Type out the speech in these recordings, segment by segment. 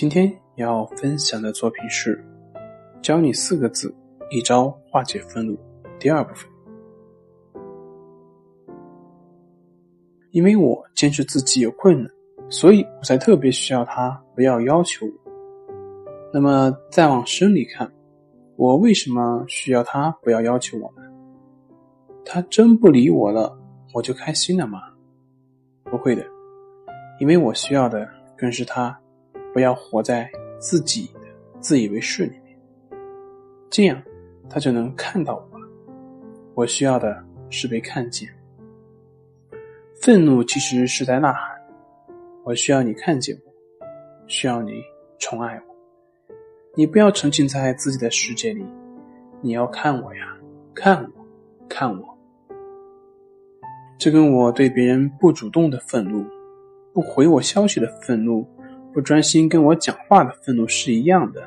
今天要分享的作品是教你四个字，一招化解愤怒。第二部分，因为我坚持自己有困难，所以我才特别需要他不要要求我。那么再往深里看，我为什么需要他不要要求我呢？他真不理我了，我就开心了吗？不会的，因为我需要的更是他。不要活在自己的自以为是里面，这样他就能看到我了。我需要的是被看见。愤怒其实是在呐喊：我需要你看见我，需要你宠爱我。你不要沉浸在自己的世界里，你要看我呀，看我，看我。这跟我对别人不主动的愤怒，不回我消息的愤怒。不专心跟我讲话的愤怒是一样的，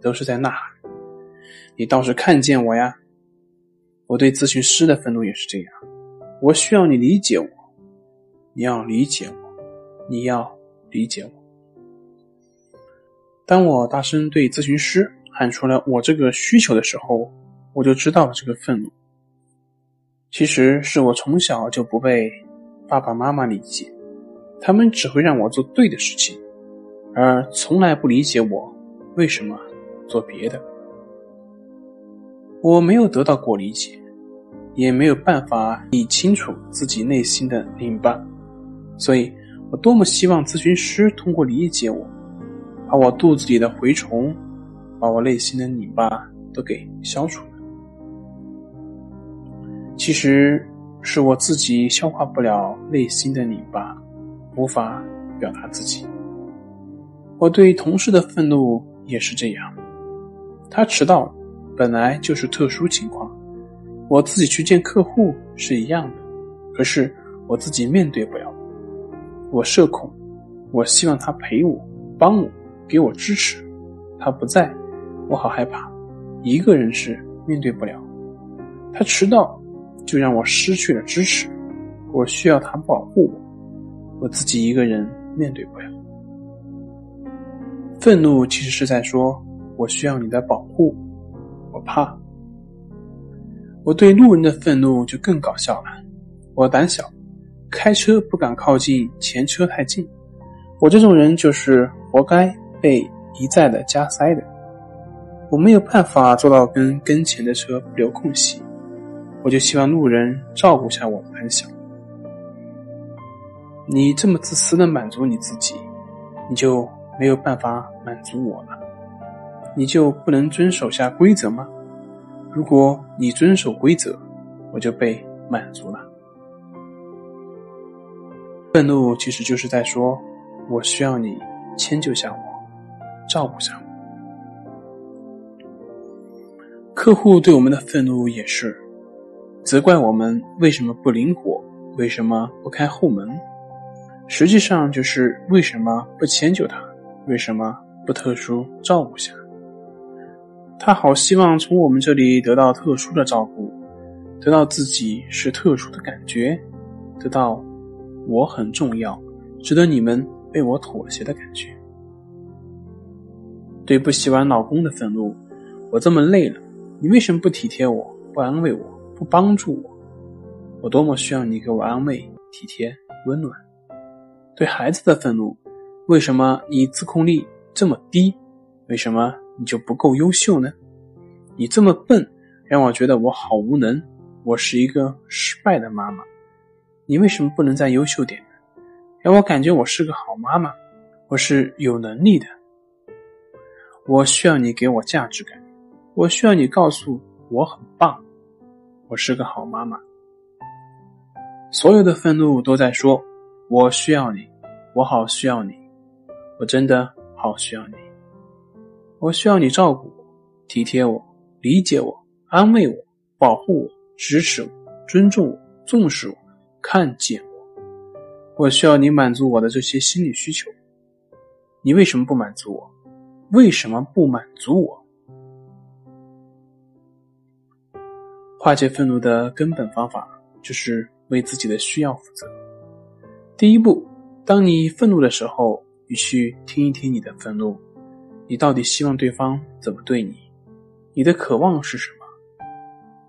都是在呐喊。你倒是看见我呀！我对咨询师的愤怒也是这样。我需要你理解我，你要理解我，你要理解我。当我大声对咨询师喊出了我这个需求的时候，我就知道了这个愤怒。其实是我从小就不被爸爸妈妈理解，他们只会让我做对的事情。而从来不理解我为什么做别的，我没有得到过理解，也没有办法理清楚自己内心的拧巴，所以我多么希望咨询师通过理解我，把我肚子里的蛔虫，把我内心的拧巴都给消除了。其实是我自己消化不了内心的拧巴，无法表达自己。我对同事的愤怒也是这样，他迟到本来就是特殊情况，我自己去见客户是一样的，可是我自己面对不了，我社恐，我希望他陪我、帮我、给我支持，他不在，我好害怕，一个人是面对不了，他迟到就让我失去了支持，我需要他保护我，我自己一个人面对不了。愤怒其实是在说：“我需要你的保护，我怕。”我对路人的愤怒就更搞笑了。我胆小，开车不敢靠近前车太近。我这种人就是活该被一再的加塞的。我没有办法做到跟跟前的车不留空隙，我就希望路人照顾下我的胆小。你这么自私的满足你自己，你就。没有办法满足我了，你就不能遵守下规则吗？如果你遵守规则，我就被满足了。愤怒其实就是在说，我需要你迁就下我，照顾下我。客户对我们的愤怒也是，责怪我们为什么不灵活，为什么不开后门，实际上就是为什么不迁就他。为什么不特殊照顾下？他好希望从我们这里得到特殊的照顾，得到自己是特殊的感觉，得到我很重要，值得你们为我妥协的感觉。对不喜欢老公的愤怒，我这么累了，你为什么不体贴我，不安慰我，不帮助我？我多么需要你给我安慰、体贴、温暖。对孩子的愤怒。为什么你自控力这么低？为什么你就不够优秀呢？你这么笨，让我觉得我好无能，我是一个失败的妈妈。你为什么不能再优秀点呢？让我感觉我是个好妈妈，我是有能力的。我需要你给我价值感，我需要你告诉我很棒，我是个好妈妈。所有的愤怒都在说，我需要你，我好需要你。我真的好需要你。我需要你照顾我、体贴我、理解我、安慰我、保护我、支持我、尊重我、重视我、看见我。我需要你满足我的这些心理需求。你为什么不满足我？为什么不满足我？化解愤怒的根本方法就是为自己的需要负责。第一步，当你愤怒的时候，你去听一听你的愤怒，你到底希望对方怎么对你？你的渴望是什么？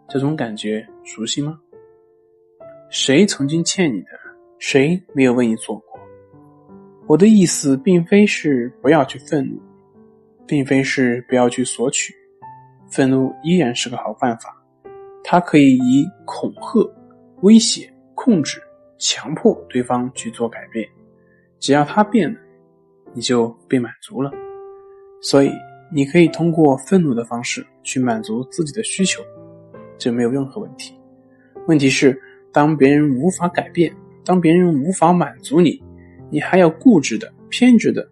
这种感觉熟悉吗？谁曾经欠你的？谁没有为你做过？我的意思并非是不要去愤怒，并非是不要去索取，愤怒依然是个好办法，它可以以恐吓、威胁、控制、强迫对方去做改变，只要他变了，你就被满足了。所以，你可以通过愤怒的方式去满足自己的需求，这没有任何问题。问题是，当别人无法改变，当别人无法满足你。你还要固执的、偏执的、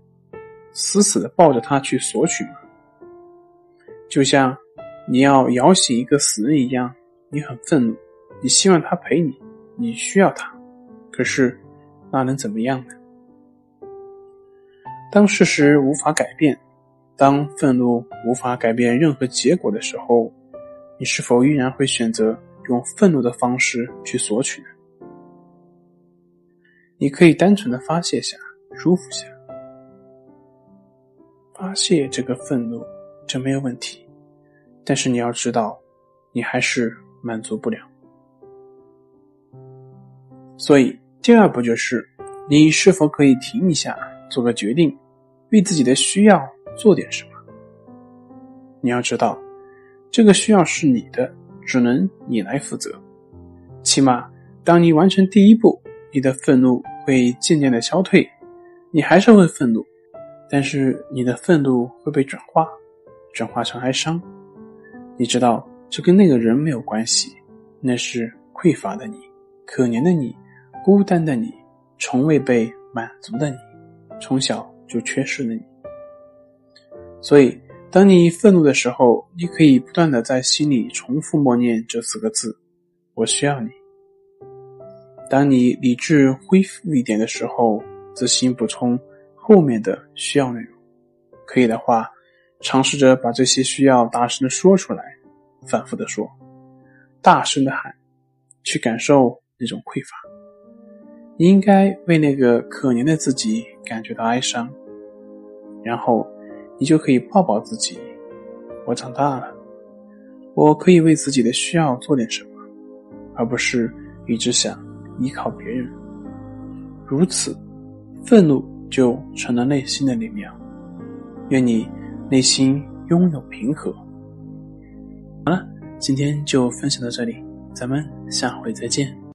死死的抱着他去索取吗？就像你要摇醒一个死人一样，你很愤怒，你希望他陪你，你需要他，可是那能怎么样呢？当事实无法改变，当愤怒无法改变任何结果的时候，你是否依然会选择用愤怒的方式去索取呢？你可以单纯的发泄下，舒服下，发泄这个愤怒，这没有问题。但是你要知道，你还是满足不了。所以第二步就是，你是否可以停一下，做个决定，为自己的需要做点什么？你要知道，这个需要是你的，只能你来负责。起码，当你完成第一步，你的愤怒。会渐渐的消退，你还是会愤怒，但是你的愤怒会被转化，转化成哀伤。你知道，这跟那个人没有关系，那是匮乏的你，可怜的你，孤单的你，从未被满足的你，从小就缺失了你。所以，当你愤怒的时候，你可以不断的在心里重复默念这四个字：“我需要你。”当你理智恢复一点的时候，自行补充后面的需要内容。可以的话，尝试着把这些需要大声的说出来，反复的说，大声的喊，去感受那种匮乏。你应该为那个可怜的自己感觉到哀伤，然后你就可以抱抱自己。我长大了，我可以为自己的需要做点什么，而不是一直想。依靠别人，如此，愤怒就成了内心的力量。愿你内心拥有平和。好了，今天就分享到这里，咱们下回再见。